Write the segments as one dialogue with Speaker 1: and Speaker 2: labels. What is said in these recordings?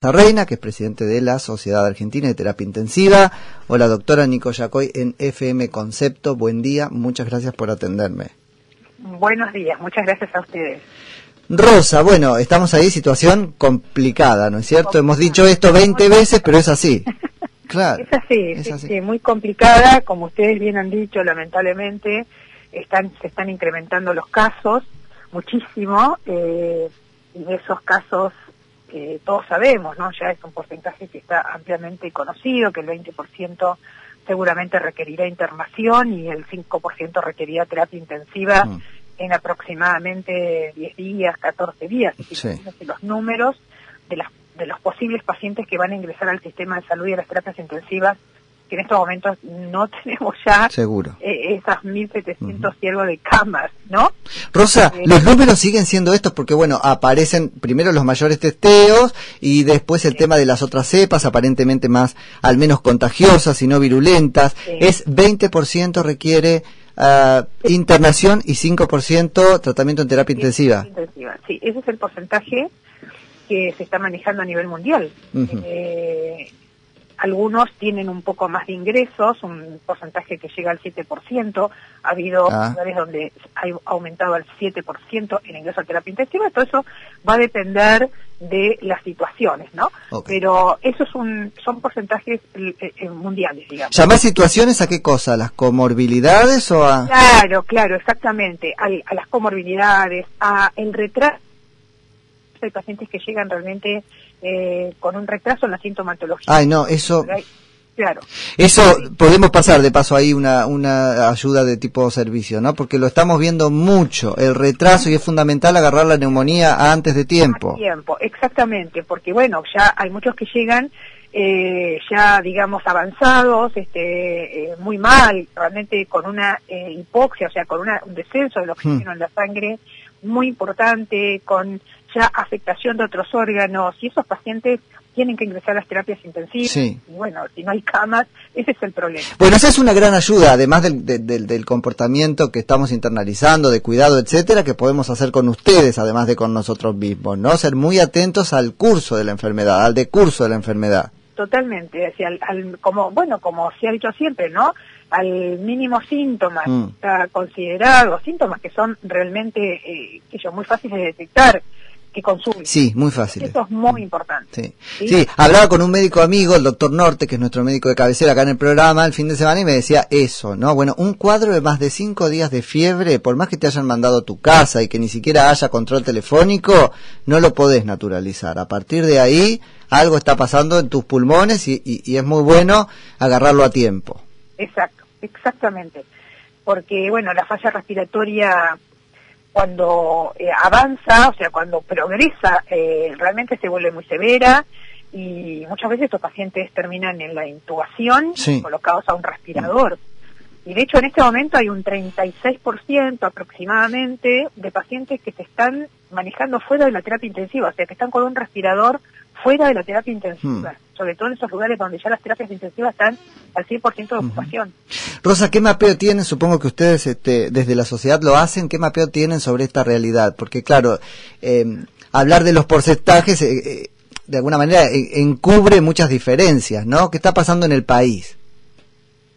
Speaker 1: Reina, que es presidente de la Sociedad Argentina de Terapia Intensiva. Hola, doctora Nico Yacoy en FM Concepto. Buen día, muchas gracias por atenderme.
Speaker 2: Buenos días, muchas gracias a ustedes.
Speaker 1: Rosa, bueno, estamos ahí, situación complicada, ¿no es cierto? Hemos dicho esto 20 veces, pero es así.
Speaker 2: Claro. Es así, es así. muy complicada, como ustedes bien han dicho, lamentablemente están, se están incrementando los casos muchísimo, eh, y esos casos que todos sabemos, ¿no? Ya es un porcentaje que está ampliamente conocido, que el 20% seguramente requerirá internación y el 5% requerirá terapia intensiva mm. en aproximadamente 10 días, 14 días. Sí. Los números de, las, de los posibles pacientes que van a ingresar al sistema de salud y a las terapias intensivas que en estos momentos no tenemos ya
Speaker 1: Seguro.
Speaker 2: Eh, esas 1.700 uh de camas, ¿no?
Speaker 1: Rosa, eh, los números siguen siendo estos porque, bueno, aparecen primero los mayores testeos y después el tema de las otras cepas, aparentemente más, al menos contagiosas y no virulentas. Es 20% requiere uh, internación y 5% tratamiento en terapia intensiva.
Speaker 2: intensiva. Sí, ese es el porcentaje que se está manejando a nivel mundial. eh, algunos tienen un poco más de ingresos, un porcentaje que llega al 7%. Ha habido ah. lugares donde ha aumentado al 7% el ingreso a terapia intensiva. Todo eso va a depender de las situaciones, ¿no? Pero eso es un, son porcentajes eh, eh, mundiales, digamos.
Speaker 1: ¿Llamás situaciones a qué cosa? ¿A las comorbilidades o a...?
Speaker 2: Claro, claro, exactamente. A, a las comorbilidades, a el retraso hay pacientes que llegan realmente eh, con un retraso en la sintomatología.
Speaker 1: Ay, no, eso...
Speaker 2: Claro.
Speaker 1: Eso podemos pasar de paso ahí una, una ayuda de tipo servicio, ¿no? Porque lo estamos viendo mucho, el retraso, y es fundamental agarrar la neumonía antes de tiempo.
Speaker 2: tiempo, exactamente, porque bueno, ya hay muchos que llegan eh, ya, digamos, avanzados, este, eh, muy mal, realmente con una eh, hipoxia, o sea, con una, un descenso del oxígeno hmm. en la sangre muy importante, con ya afectación de otros órganos y esos pacientes tienen que ingresar a las terapias intensivas. Y bueno, si no hay camas, ese es el problema.
Speaker 1: Bueno, esa es una gran ayuda, además del, del, del, comportamiento que estamos internalizando, de cuidado, etcétera, que podemos hacer con ustedes, además de con nosotros mismos, ¿no? Ser muy atentos al curso de la enfermedad, al decurso de la enfermedad.
Speaker 2: Totalmente, hacia al, como, bueno, como se ha dicho siempre, ¿no? Al mínimo síntoma mm. está considerado, síntomas que son realmente, eh, que son muy fáciles de detectar, que consume.
Speaker 1: Sí, muy fácil.
Speaker 2: Eso es muy importante.
Speaker 1: Sí. ¿Sí? hablaba con un médico amigo, el doctor Norte, que es nuestro médico de cabecera acá en el programa, el fin de semana, y me decía eso, ¿no? Bueno, un cuadro de más de cinco días de fiebre, por más que te hayan mandado a tu casa y que ni siquiera haya control telefónico, no lo podés naturalizar. A partir de ahí, algo está pasando en tus pulmones y, y es muy bueno agarrarlo a tiempo.
Speaker 2: Exacto, exactamente. Porque, bueno, la fase respiratoria cuando eh, avanza, o sea, cuando progresa, eh, realmente se vuelve muy severa y muchas veces estos pacientes terminan en la intubación, colocados a un respirador. Y de hecho en este momento hay un 36% aproximadamente de pacientes que se están manejando fuera de la terapia intensiva, o sea, que están con un respirador fuera de la terapia intensiva, hmm. sobre todo en esos lugares donde ya las terapias intensivas están al 100% de ocupación.
Speaker 1: Rosa, ¿qué mapeo tienen? Supongo que ustedes este, desde la sociedad lo hacen. ¿Qué mapeo tienen sobre esta realidad? Porque claro, eh, hablar de los porcentajes eh, eh, de alguna manera encubre muchas diferencias, ¿no? ¿Qué está pasando en el país?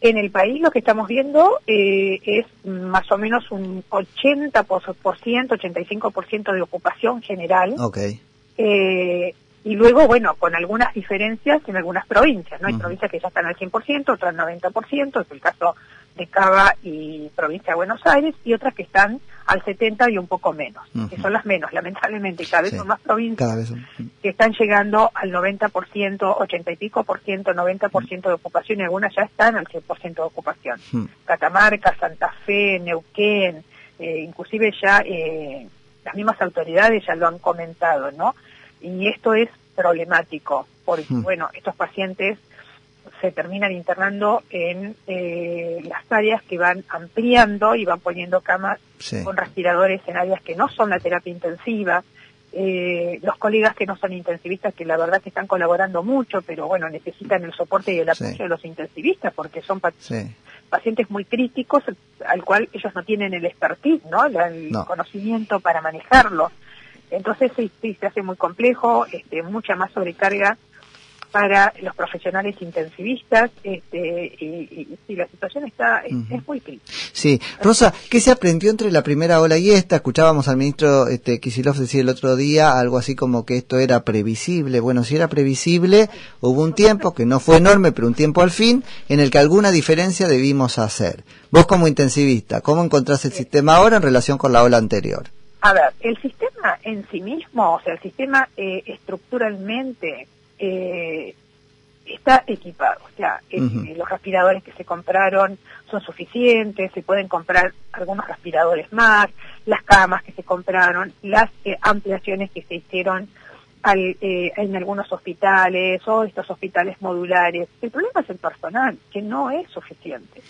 Speaker 2: En el país lo que estamos viendo es más o menos un 80%, 85% de ocupación general.
Speaker 1: Okay.
Speaker 2: Eh, y luego, bueno, con algunas diferencias en algunas provincias, ¿no? Hay provincias que ya están al 100%, otras al 90%, es el caso de Cava y provincia de Buenos Aires, y otras que están al 70 y un poco menos, que son las menos, lamentablemente, cada vez son más provincias que están llegando al 90%, 80 y pico por ciento, 90% de ocupación, y algunas ya están al 100% de ocupación. Catamarca, Santa Fe, Neuquén, eh, inclusive ya eh, las mismas autoridades ya lo han comentado, ¿no? Y esto es problemático, porque, hmm. bueno, estos pacientes se terminan internando en eh, las áreas que van ampliando y van poniendo camas con respiradores en áreas que no son la terapia intensiva. Eh, los colegas que no son intensivistas, que la verdad que están colaborando mucho, pero bueno, necesitan el soporte y el apoyo de los intensivistas porque son pacientes muy críticos al cual ellos no tienen el expertise, ¿no? El conocimiento para manejarlo. Entonces sí, sí, se hace muy complejo, este, mucha más sobrecarga para los profesionales intensivistas este, y, y, la situación está es, muy crítica.
Speaker 1: Sí, Rosa, ¿qué se aprendió entre la primera ola y esta? Escuchábamos al ministro este, Kisilov decir el otro día algo así como que esto era previsible. Bueno, si era previsible, hubo un tiempo que no fue enorme, pero un tiempo al fin, en el que alguna diferencia debimos hacer. Vos como intensivista, ¿cómo encontrás el sistema ahora en relación con la ola anterior?
Speaker 2: A ver, el sistema en sí mismo, o sea, el sistema eh, estructuralmente eh, está equipado. O sea, eh, los respiradores que se compraron son suficientes, se pueden comprar algunos respiradores más, las camas que se compraron, las eh, ampliaciones que se hicieron al, en algunos hospitales o estos hospitales modulares. El problema es el personal, que no es suficiente.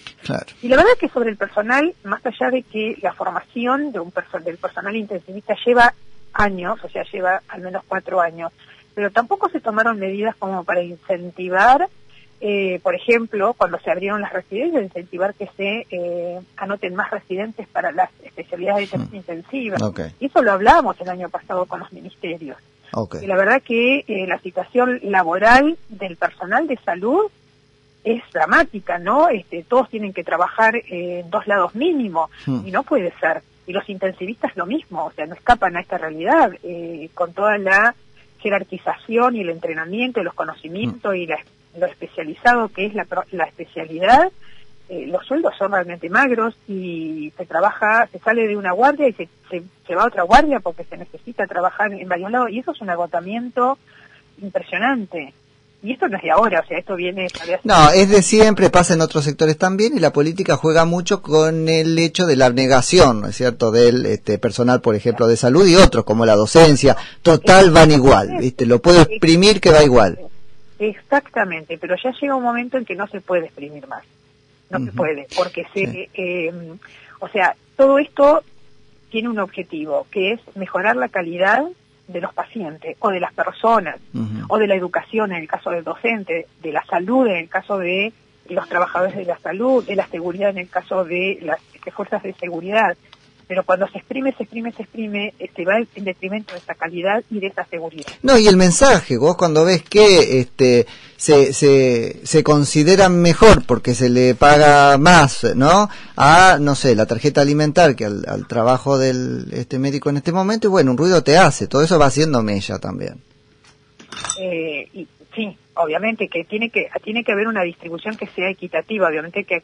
Speaker 2: Y la verdad es que sobre el personal, más allá de que la formación de un del personal intensivista lleva años, o sea, lleva al menos cuatro años, pero tampoco se tomaron medidas como para incentivar, eh, por ejemplo, cuando se abrieron las residencias, incentivar que se eh, anoten más residentes para las especialidades hmm. intensivas. Y eso lo hablamos el año pasado con los ministerios. Y la verdad que eh, la situación laboral del personal de salud es dramática, ¿no? Este, todos tienen que trabajar en dos lados mínimo hmm. y no puede ser. Y los intensivistas lo mismo, o sea, no escapan a esta realidad con toda la jerarquización y el entrenamiento y los conocimientos y lo especializado que es la, la especialidad, eh, los sueldos son realmente magros y se trabaja, se sale de una guardia y se, se, va a otra guardia porque se necesita trabajar en varios lados y eso es un agotamiento impresionante. Y esto no es de ahora, o sea, esto viene...
Speaker 1: No, es de siempre, pasa en otros sectores también y la política juega mucho con el hecho de la abnegación, ¿no es cierto?, del este, personal, por ejemplo, de salud y otros, como la docencia. Total, van igual, ¿viste? Lo puedo exprimir que va igual.
Speaker 2: Exactamente, pero ya llega un momento en que no se puede exprimir más. No se puede, porque se... Eh, o sea, todo esto tiene un objetivo, que es mejorar la calidad de los pacientes o de las personas o de la educación en el caso del docente, de la salud en el caso de los trabajadores de la salud, de la seguridad en el caso de las fuerzas de seguridad pero cuando se exprime, se exprime, se exprime, este, va en detrimento de esa calidad y de esa seguridad.
Speaker 1: No, y el mensaje, vos cuando ves que este, se, se, se consideran mejor porque se le paga más, ¿no? A, no sé, la tarjeta alimentar que al, trabajo del este médico en este momento, y bueno, un ruido te hace, todo eso va haciendo mella también.
Speaker 2: Eh, y, sí, obviamente que tiene que tiene que haber una distribución que sea equitativa, obviamente que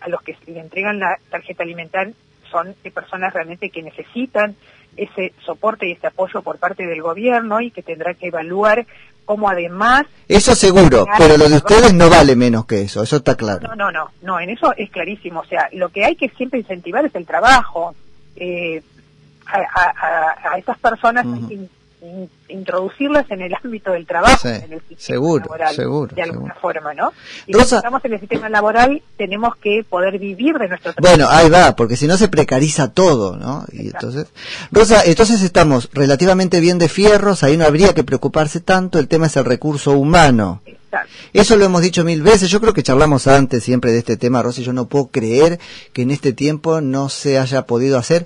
Speaker 2: a los que le entregan la tarjeta alimentar son personas realmente que necesitan ese soporte y ese apoyo por parte del gobierno y que tendrá que evaluar cómo además...
Speaker 1: Eso seguro, pero lo de ustedes no vale menos que eso, eso está claro.
Speaker 2: No, no, no, no, en eso es clarísimo. O sea, lo que hay que siempre incentivar es el trabajo. Eh, a, a, a, esas personas introducirlas en el ámbito del trabajo, en el sistema
Speaker 1: seguro,
Speaker 2: laboral,
Speaker 1: seguro,
Speaker 2: de alguna forma, ¿no? Y estamos en el sistema laboral, tenemos que poder vivir de nuestro
Speaker 1: trabajo. Bueno, ahí va, porque si no se precariza todo, ¿no? Y entonces, Rosa, entonces estamos relativamente bien de fierros, ahí no habría que preocuparse tanto, el tema es el recurso humano. Eso lo hemos dicho mil veces, yo creo que charlamos antes siempre de este tema, Rosa, y yo no puedo creer que en este tiempo no se haya podido hacer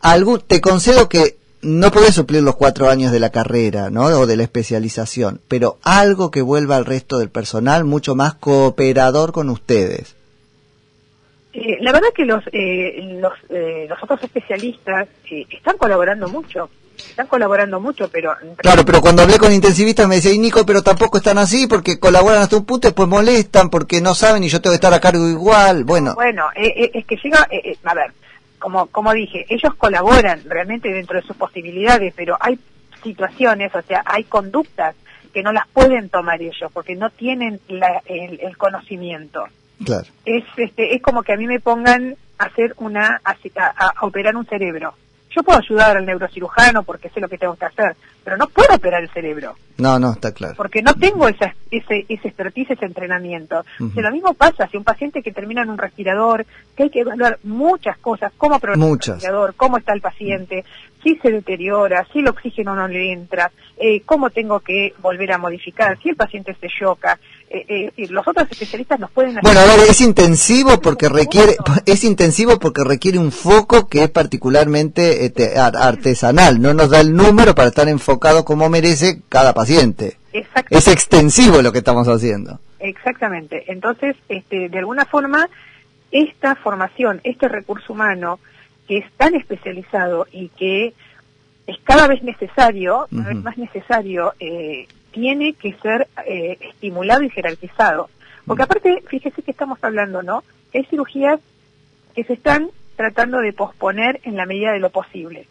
Speaker 1: algo, te concedo que no podés suplir los cuatro años de la carrera, ¿no? O de la especialización, pero algo que vuelva al resto del personal mucho más cooperador con ustedes.
Speaker 2: Eh, la verdad que los, eh, los, eh, los otros especialistas están colaborando mucho, están colaborando mucho, pero...
Speaker 1: Claro, pero cuando hablé con intensivistas me decía, y Nico, pero tampoco están así porque colaboran hasta un punto, después molestan porque no saben y yo tengo que estar a cargo igual, bueno.
Speaker 2: Bueno, es que llega, a ver, como, como dije, ellos colaboran realmente dentro de sus posibilidades, pero hay situaciones, o sea, hay conductas que no las pueden tomar ellos porque no tienen el, conocimiento.
Speaker 1: Claro.
Speaker 2: Es, este, es como que a mí me pongan a hacer una, a, operar un cerebro. Yo puedo ayudar al neurocirujano porque sé lo que tengo que hacer, pero no puedo operar el cerebro.
Speaker 1: No, no, está claro.
Speaker 2: Porque no tengo esa, ese, ese expertise, ese entrenamiento. lo mismo pasa si un paciente que termina en un respirador, que hay que evaluar muchas cosas, cómo programa el respirador, cómo está el paciente, si se deteriora, si el oxígeno no le entra, eh, cómo tengo que volver a modificar, si el paciente se choca. Eh, eh, los otros especialistas nos pueden
Speaker 1: Bueno, a ver, es intensivo porque requiere es intensivo porque requiere un foco que es particularmente este, artesanal, no nos da el número para estar enfocado como merece cada paciente. Es extensivo lo que estamos haciendo.
Speaker 2: Exactamente. Entonces, este, de alguna forma, esta formación, este recurso humano que es tan especializado y que es cada vez necesario, cada vez más necesario, eh, tiene que ser eh, estimulado y jerarquizado. Porque aparte, fíjese que estamos hablando, ¿no? hay cirugías que se están tratando de posponer en la medida de lo posible.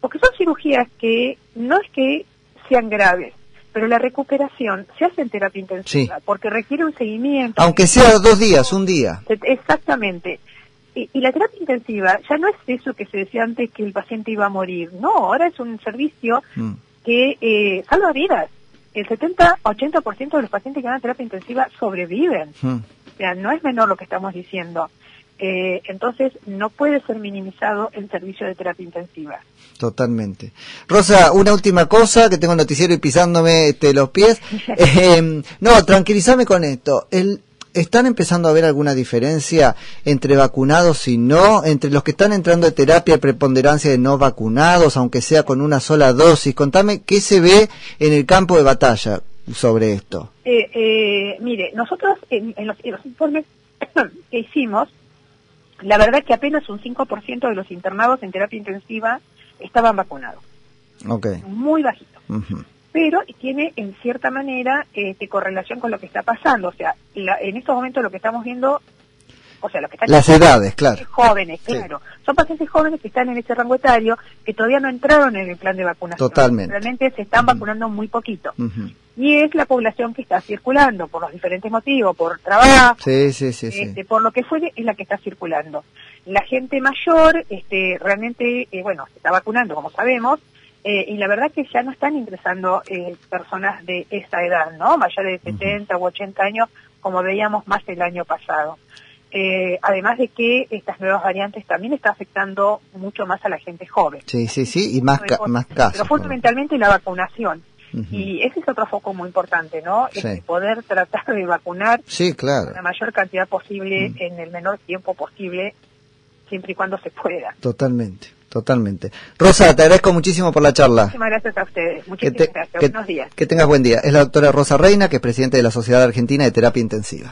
Speaker 2: Porque son cirugías que no es que sean graves, pero la recuperación se hace en terapia intensiva, porque requiere un seguimiento.
Speaker 1: Aunque sea dos días, un día.
Speaker 2: Exactamente. Y, la terapia intensiva ya no es eso que se decía antes que el paciente iba a morir. No, ahora es un servicio mm. que eh, salva vidas. El 70-80% de los pacientes que van a terapia intensiva sobreviven. Mm. O sea, no es menor lo que estamos diciendo. Eh, entonces, no puede ser minimizado el servicio de terapia intensiva.
Speaker 1: Totalmente. Rosa, una última cosa, que tengo el noticiero y pisándome este, los pies. Eh, no, tranquilízame con esto. El, ¿Están empezando a ver alguna diferencia entre vacunados y no? Entre los que están entrando de terapia, preponderancia de no vacunados, aunque sea con una sola dosis. Contame qué se ve en el campo de batalla sobre esto.
Speaker 2: Eh, eh, mire, nosotros en, los, informes que hicimos, la verdad que apenas un 5% de los internados en terapia intensiva estaban vacunados.
Speaker 1: Okay.
Speaker 2: Muy bajito pero tiene en cierta manera este, correlación con lo que está pasando. O sea, en estos momentos lo que estamos viendo, o sea, lo que están
Speaker 1: las edades, claro,
Speaker 2: jóvenes, claro, son pacientes jóvenes que están en ese rango etario que todavía no entraron en el plan de vacunación.
Speaker 1: Totalmente.
Speaker 2: Realmente se están vacunando muy poquito. Y es la población que está circulando por los diferentes motivos, por trabajo,
Speaker 1: sí, sí, sí,
Speaker 2: este, por lo que fuere, es la que está circulando. La gente mayor, este, realmente, eh, bueno, se está vacunando, como sabemos, eh, y la verdad que ya no están ingresando eh, personas de esa edad, ¿no? Mayores de 70 u 80 años, como veíamos más el año pasado. Eh, además de que estas nuevas variantes también están afectando mucho más a la gente joven.
Speaker 1: Sí, sí, sí, y más, más casos.
Speaker 2: Pero fundamentalmente la vacunación. Y ese es otro foco muy importante, ¿no? poder tratar de vacunar
Speaker 1: sí, claro.
Speaker 2: la mayor cantidad posible en el menor tiempo posible, siempre y cuando se pueda.
Speaker 1: Totalmente. Totalmente. Rosa, te agradezco muchísimo por la charla.
Speaker 2: Muchísimas gracias a ustedes. Muchísimas gracias.
Speaker 1: Buenos días. Que tengas buen día. Es la doctora Rosa Reina, que es presidente de la Sociedad Argentina de Terapia Intensiva.